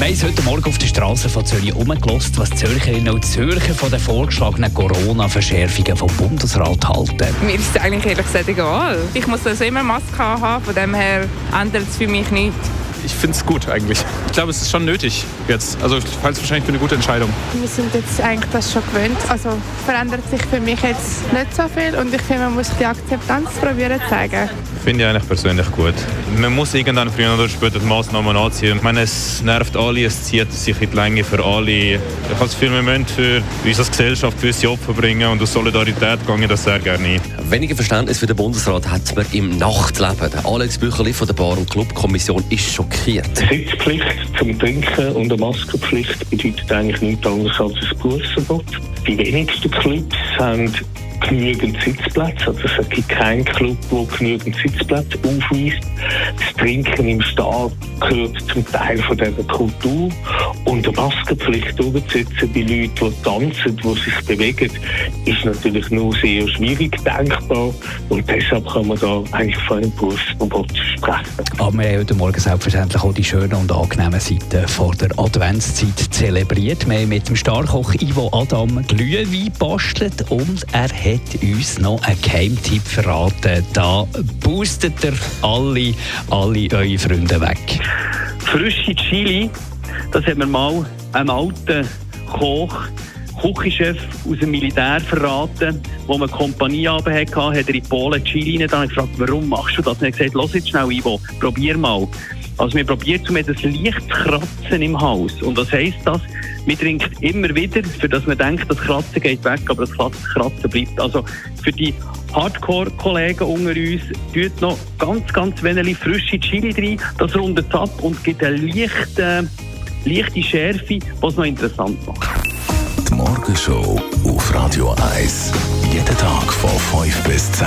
Wir haben heute Morgen auf der Straße von Zürich umgelost, was die Zürcherinnen und Zürcher von den vorgeschlagenen Corona-Verschärfungen vom Bundesrat halten. Mir ist es eigentlich ehrlich gesagt egal. Ich muss also immer Maske haben, von dem her ändert es für mich nichts. Ich finde es gut eigentlich. Ich glaube, es ist schon nötig jetzt. Also ich halte es wahrscheinlich für eine gute Entscheidung. Wir sind jetzt eigentlich das schon gewöhnt. Also verändert sich für mich jetzt nicht so viel und ich finde, man muss die Akzeptanz probieren zu zeigen. Finde ich eigentlich persönlich gut. Man muss irgendwann früher oder später die Massnahmen anziehen. Ich meine, es nervt alle, es zieht sich in die Länge für alle. Ich habe das Gefühl, wir müssen für uns als Gesellschaft gewisse Opfer bringen und aus Solidarität gehe ich das sehr gerne ein. Weniger Verständnis für den Bundesrat hat man im Nachtleben. Der Alex Bücherli von der Bar- und Clubkommission ist schockiert. Sitzpflicht zum Trinken und eine Maskenpflicht bedeutet eigentlich nichts anderes als ein Berufsverbot. Die wenigsten Clubs haben genügend Sitzplätze. Also es gibt keinen Club, der genügend Sitzplätze aufweist. Das Trinken im Stall gehört zum Teil von dieser Kultur. Und eine Maskenpflicht durchzusetzen bei Leuten, die tanzen, die sich bewegen, ist natürlich nur sehr schwierig denkbar. Und deshalb kann man da eigentlich von einem Berufsverbot sprechen. Aber wir haben heute Morgen selbstverständlich auch die schönen und angenehmen Seiten vor der Adventszeit zelebriert. Wir haben mit dem Starkoch Ivo Adam Glühwein bastelt und er hat uns noch einen Geheimtipp verraten. Da boostet er alle, alle eure Freunde weg. Frische Chili, das hat mir mal ein alter Koch, Küchenchef aus dem Militär verraten, wo man eine Kompanie hatte, hat er in Polen Chili rein. Ich gefragt, warum machst du das? Und er hat gesagt, lass jetzt schnell, Ivo, probier mal. Also wir probieren zu mir das leicht Kratzen im Hals. Und was heisst das? Man trinkt immer wieder, für das man denkt, das Kratzen geht weg, aber das Kratzen bleibt. Also für die Hardcore-Kollegen unter uns, tut noch ganz, ganz wenig frische Chili rein. Das rundet es ab und gibt eine leichte, leichte Schärfe, was noch interessant macht. Die Morgenshow auf Radio 1. Jeden Tag von 5 bis 10.